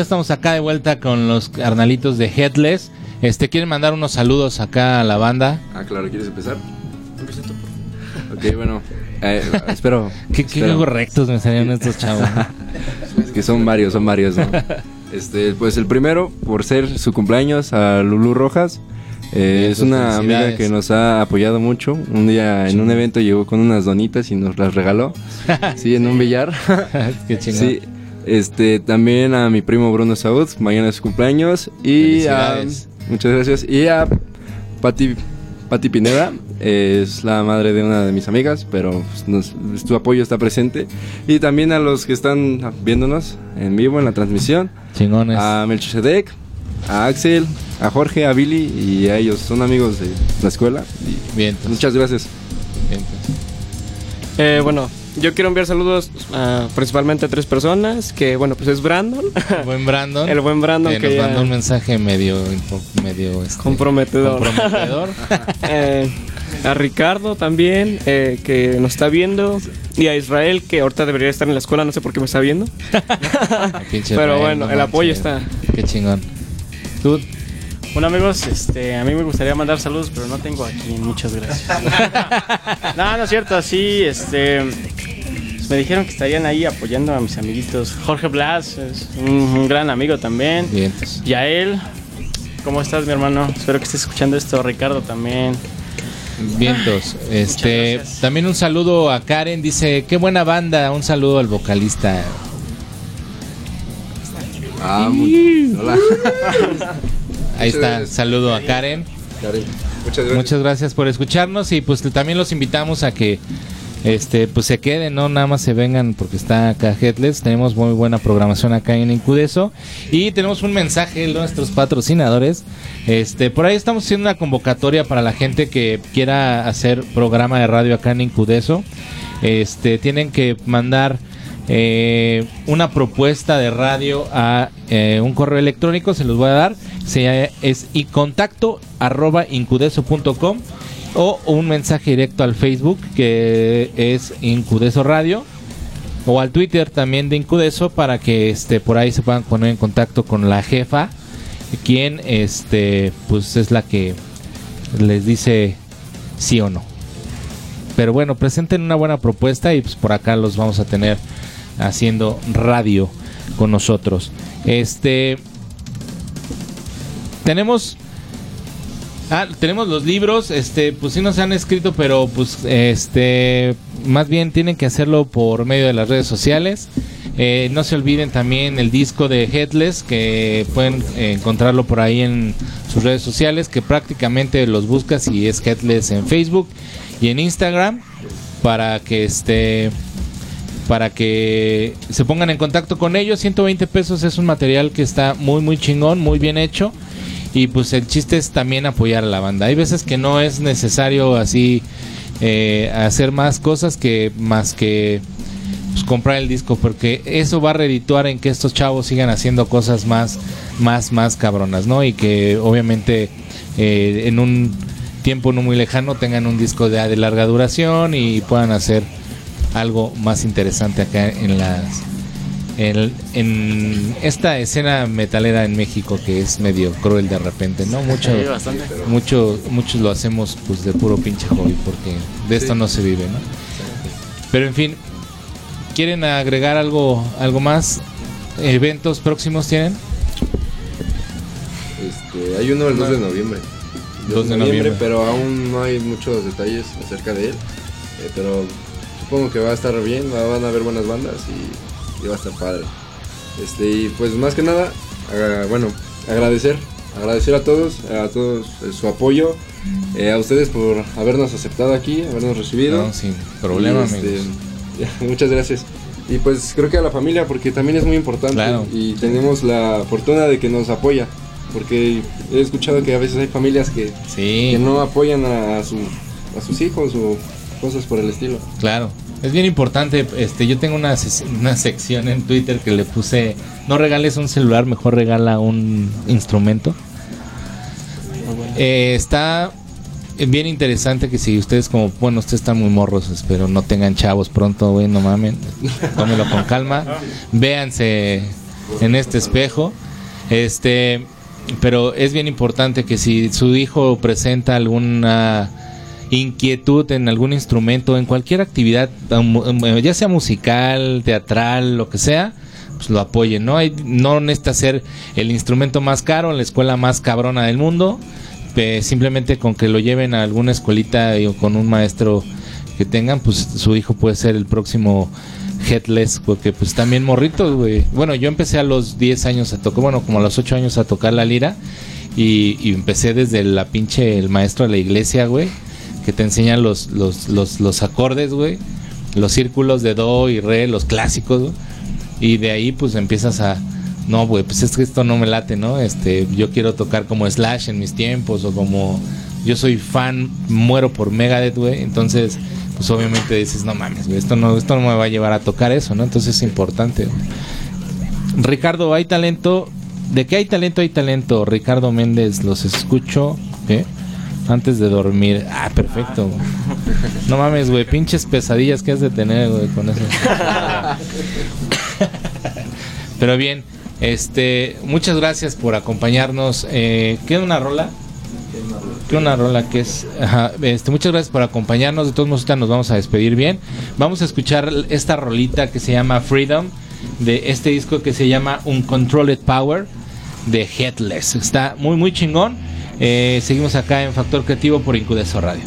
Ya estamos acá de vuelta con los carnalitos de Headless. Este, ¿quieren mandar unos saludos acá a la banda? Ah, claro, ¿quieres empezar? Ok, bueno. eh, espero. ¿Qué, qué espero. correctos me salieron estos chavos. Es que son varios, son varios, ¿no? Este, pues el primero, por ser su cumpleaños, a Lulu Rojas. Eh, es pues, una amiga que nos ha apoyado mucho. Un día en un evento llegó con unas donitas y nos las regaló. Sí, en un billar. Qué chingón. Sí. Este, también a mi primo Bruno Saud, mañana es su cumpleaños. Y a, muchas gracias. Y a Pati, Pati Pineda, eh, es la madre de una de mis amigas, pero pues, nos- tu apoyo está presente. Y también a los que están viéndonos en vivo en la transmisión, Chingones. a Melchizedek, a Axel, a Jorge, a Billy y a ellos, son amigos de la escuela. Y Bien, pues, muchas gracias. bien, pues. Eh, bueno, yo quiero enviar saludos a principalmente a tres personas, que bueno, pues es Brandon, El buen Brandon. el buen Brandon que que nos ya- mandó un mensaje medio, medio este, comprometedor. comprometedor. Eh, a Ricardo también, eh, que nos está viendo. Y a Israel, que ahorita debería estar en la escuela, no sé por qué me está viendo. Pinche Pero bueno, no el apoyo está. Qué chingón. Tú, Bueno amigos, este, a mí me gustaría mandar saludos, pero no tengo aquí. Muchas gracias. no, no es cierto. Sí, este, me dijeron que estarían ahí apoyando a mis amiguitos. Jorge Blas es un, un gran amigo también. bien. Yael, ¿cómo estás, mi hermano? Espero que estés escuchando esto. Ricardo también. Vientos. Este, gracias. también un saludo a Karen, dice, qué buena banda, un saludo al vocalista. Ah, muy- hola. Ahí está, saludo a Karen. Karen, muchas gracias. Muchas gracias por escucharnos y pues también los invitamos a que este pues se queden, no nada más se vengan porque está acá Headless, tenemos muy buena programación acá en Incudeso y tenemos un mensaje de nuestros patrocinadores. Este, por ahí estamos haciendo una convocatoria para la gente que quiera hacer programa de radio acá en Incudeso. Este, tienen que mandar eh, una propuesta de radio a eh, un correo electrónico, se los voy a dar, se, es y contacto arroba incudeso.com o un mensaje directo al Facebook que es Incudeso Radio o al Twitter también de Incudeso para que este por ahí se puedan poner en contacto con la jefa quien este pues es la que les dice sí o no. Pero bueno, presenten una buena propuesta y pues por acá los vamos a tener haciendo radio con nosotros. Este tenemos Ah, tenemos los libros, este, pues sí nos han escrito, pero pues este, más bien tienen que hacerlo por medio de las redes sociales. Eh, no se olviden también el disco de Headless, que pueden encontrarlo por ahí en sus redes sociales, que prácticamente los buscas y es Headless en Facebook y en Instagram, para que este para que se pongan en contacto con ellos. 120 pesos es un material que está muy muy chingón, muy bien hecho. Y pues el chiste es también apoyar a la banda. Hay veces que no es necesario así eh, hacer más cosas que más que pues, comprar el disco porque eso va a redituar en que estos chavos sigan haciendo cosas más más más cabronas, ¿no? Y que obviamente eh, en un tiempo no muy lejano tengan un disco de, de larga duración y puedan hacer algo más interesante acá en las en, en esta escena metalera en México que es medio cruel de repente, ¿no? Mucho, Sí, mucho, muchos lo hacemos pues de puro pinche hobby porque de esto no se vive, ¿no? Pero en fin, ¿quieren agregar algo, algo más? ¿Eventos próximos tienen? Este, hay uno el 2 de noviembre. 2 de noviembre. pero aún no hay muchos detalles acerca de él. Eh, pero supongo que va a estar bien, va- van a haber buenas bandas y, y va a estar padre. Este, y pues más que nada, bueno, agradecer, agradecer a todos, a todos eh, su apoyo, eh, a ustedes por habernos aceptado aquí, habernos recibido. No, sin problema, este, amigos. muchas gracias. Y pues creo que a la familia, porque también es muy importante. Claro. Y tenemos la fortuna de que nos apoya. Porque he escuchado que a veces hay familias que, Sí. que no apoyan a, a su, a sus hijos o cosas por el estilo. Claro, es bien importante. Este, yo tengo una, una sección en Twitter que le puse: no regales un celular, mejor regala un instrumento. Eh, está bien interesante que si ustedes como, bueno, ustedes están muy morros, espero no tengan chavos pronto, güey, no mamen. Tómelo con calma. Véanse en este espejo. Este, pero es bien importante que si su hijo presenta alguna inquietud en algún instrumento, en cualquier actividad, ya sea musical, teatral, lo que sea, pues lo apoyen, ¿no? Hay, no necesita ser el instrumento más caro, la escuela más cabrona del mundo, simplemente con que lo lleven a alguna escuelita o con un maestro que tengan, pues su hijo puede ser el próximo Headless, porque pues también morritos, güey. Bueno, yo empecé a los 10 años a tocar, bueno, como a los 8 años a tocar la lira y, y empecé desde la pinche, el maestro de la iglesia, güey, que te enseña los, los, los, los acordes, güey, los círculos de do y re, los clásicos. Y de ahí pues empiezas a no, güey, pues es que esto no me late, ¿no? Este, yo quiero tocar como Slash en mis tiempos o como yo soy fan, muero por Megadeth, güey. Entonces, pues obviamente dices, no mames, güey, esto no esto no me va a llevar a tocar eso, ¿no? Entonces es importante. Ricardo, hay talento. ¿De qué hay talento? Hay talento. Ricardo Méndez, los escucho. ¿Qué? Antes de dormir. Ah, perfecto. No mames, güey, pinches pesadillas que has de tener, güey, con eso. Pero bien, este, muchas gracias por acompañarnos. Eh, ¿Queda una rola? Una rola que es. este, muchas gracias por acompañarnos. De todos modos, nos vamos a despedir bien. Vamos a escuchar esta rolita que se llama Freedom, de este disco que se llama Uncontrolled Power, de Headless. Está muy, muy chingón. Eh, seguimos acá en Factor Creativo por Incudeso Radio.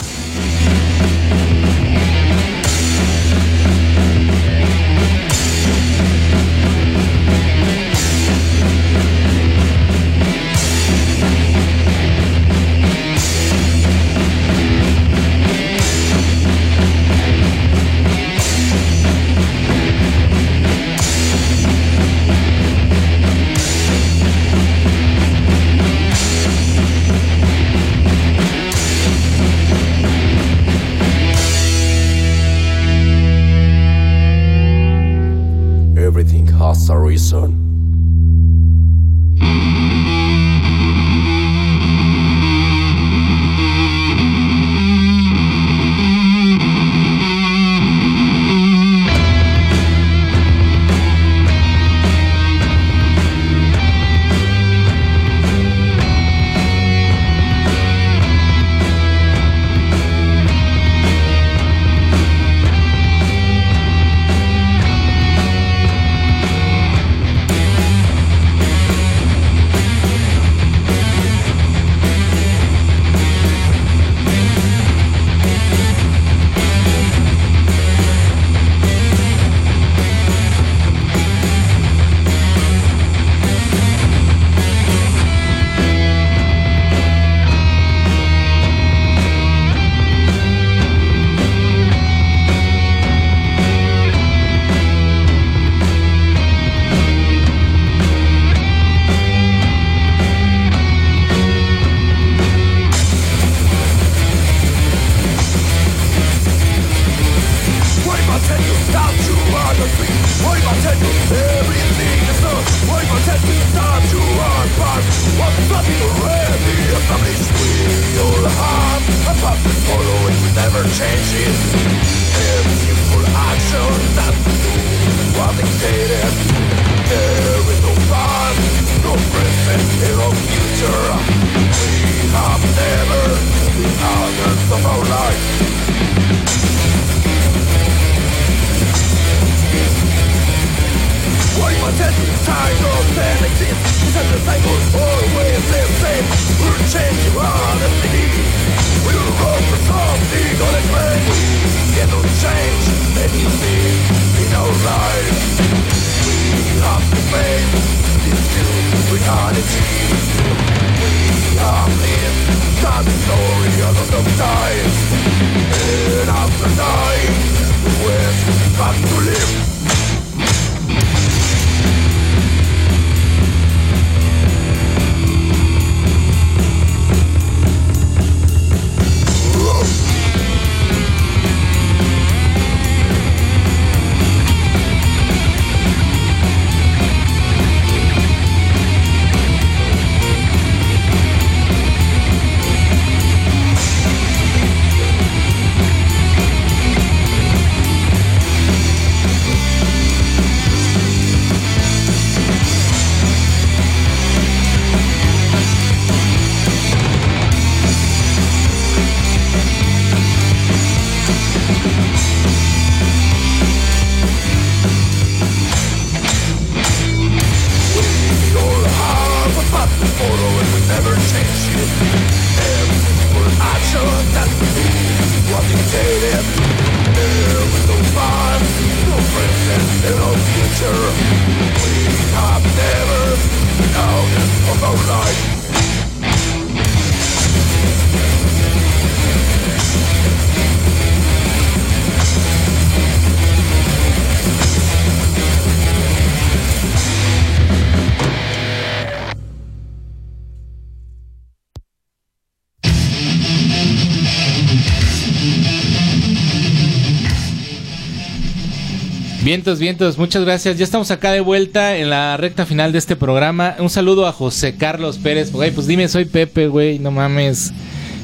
Vientos, vientos, muchas gracias. Ya estamos acá de vuelta en la recta final de este programa. Un saludo a José Carlos Pérez. Güey, pues dime, soy Pepe, güey, no mames.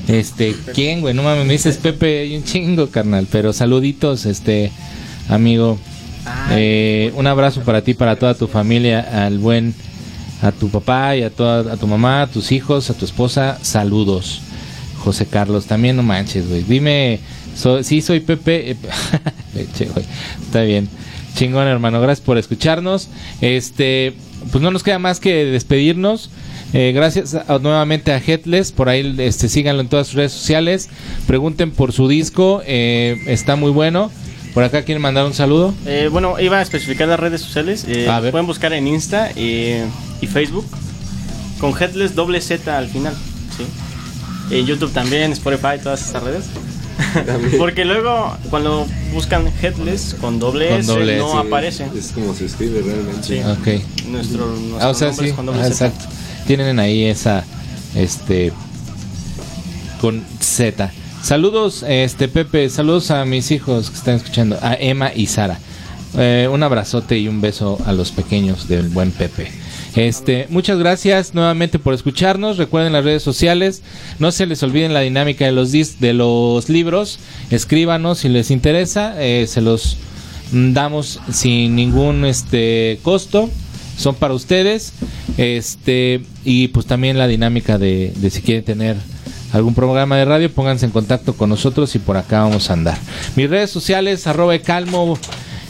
Este, ¿quién, güey? No mames, me dices Pepe, hay un chingo, carnal. Pero saluditos, este, amigo. Eh, un abrazo para ti, para toda tu familia, al buen, a tu papá y a toda, a tu mamá, a tus hijos, a tu esposa. Saludos, José Carlos. También no manches, güey. Dime, so- sí soy Pepe. eh, Leche, güey. Está bien. Chingón, hermano. Gracias por escucharnos. Este, pues no nos queda más que despedirnos. Eh, gracias a- nuevamente a Headless. Por ahí este, síganlo en todas sus redes sociales. Pregunten por su disco. eh, está muy bueno. Por acá quieren mandar un saludo. Eh, bueno, iba a especificar las redes sociales. eh, A ver. Pueden buscar en Insta eh, y Facebook con Headless doble Z al final. ¿sí? En YouTube también, Spotify, todas estas redes. Porque luego cuando buscan Headless con doble Con S doble no S. aparece. Es como se escribe realmente. Sí. Ok. Nuestro, nuestro Ah, o sea, nombre sí. es con doble Ah, exacto. Tienen ahí esa, este, con Z. Saludos, este Pepe, saludos a mis hijos que están escuchando, a Emma y Sara. Eh, un abrazote y un beso a los pequeños del buen Pepe. Este, muchas gracias nuevamente por escucharnos. Recuerden las redes sociales. No se les olviden la dinámica de los dis- de los libros. Escríbanos si les interesa. eh, se los damos sin ningún este costo. Son para ustedes. Este y pues también la dinámica de, de si quieren tener algún programa de radio, pónganse en contacto con nosotros y por acá vamos a andar. Mis redes sociales, arroba calmo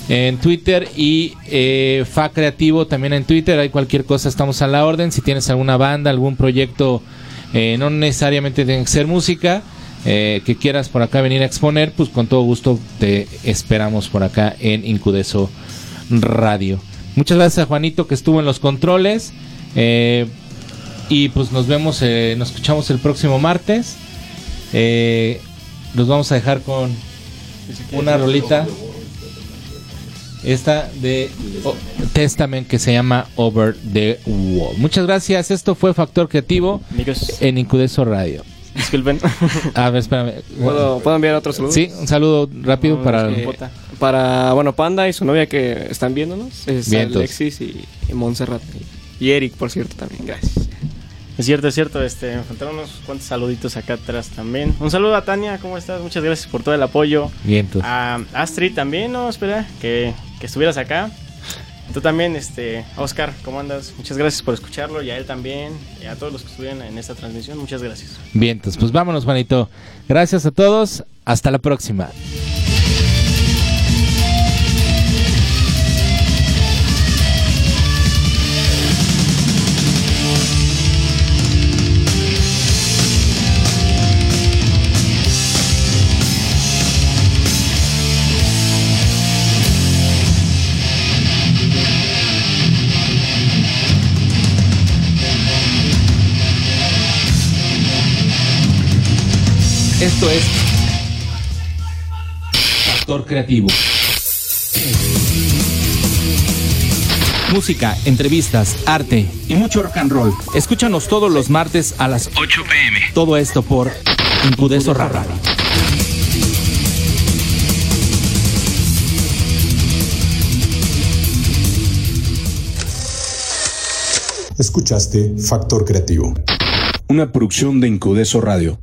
en Twitter y eh, Fa Creativo también en Twitter. Hay cualquier cosa, estamos a la orden. Si tienes alguna banda, algún proyecto, eh, no necesariamente tiene que ser música, eh, que quieras por acá venir a exponer, pues con todo gusto te esperamos por acá en Incudeso Radio. Muchas gracias a Juanito que estuvo en los controles. Y pues nos vemos, nos escuchamos el próximo martes. Los vamos a dejar con una rolita. Esta de oh, Testament que se llama Over the Wall. Muchas gracias. Esto fue Factor Creativo Amigos, en Incudeso Radio. disculpen. A ver, espérame. ¿Puedo, ¿puedo enviar otro saludo? Sí, un saludo rápido No, para. Eh, para, bueno, Panda y su novia que están viéndonos. Es Vientos. Alexis y, y Montserrat. Y Eric, por cierto, también. Gracias. Es cierto, es cierto. Este, me faltaron unos cuantos saluditos acá atrás también. Un saludo a Tania, ¿cómo estás? Muchas gracias por todo el apoyo. Vientos. A Astrid también, no, espera, que, que estuvieras acá. Tú también, este, Oscar, ¿cómo andas? Muchas gracias por escucharlo y a él también, y a todos los que estuvieron en esta transmisión, muchas gracias. Vientos. Pues vámonos, Juanito. Gracias a todos. Hasta la próxima. Esto es Factor Creativo. Música, entrevistas, arte y mucho rock and roll. Escúchanos todos los martes a las 8 pm. Todo esto por Incudeso Radio. Escuchaste Factor Creativo. Una producción de Incudeso Radio.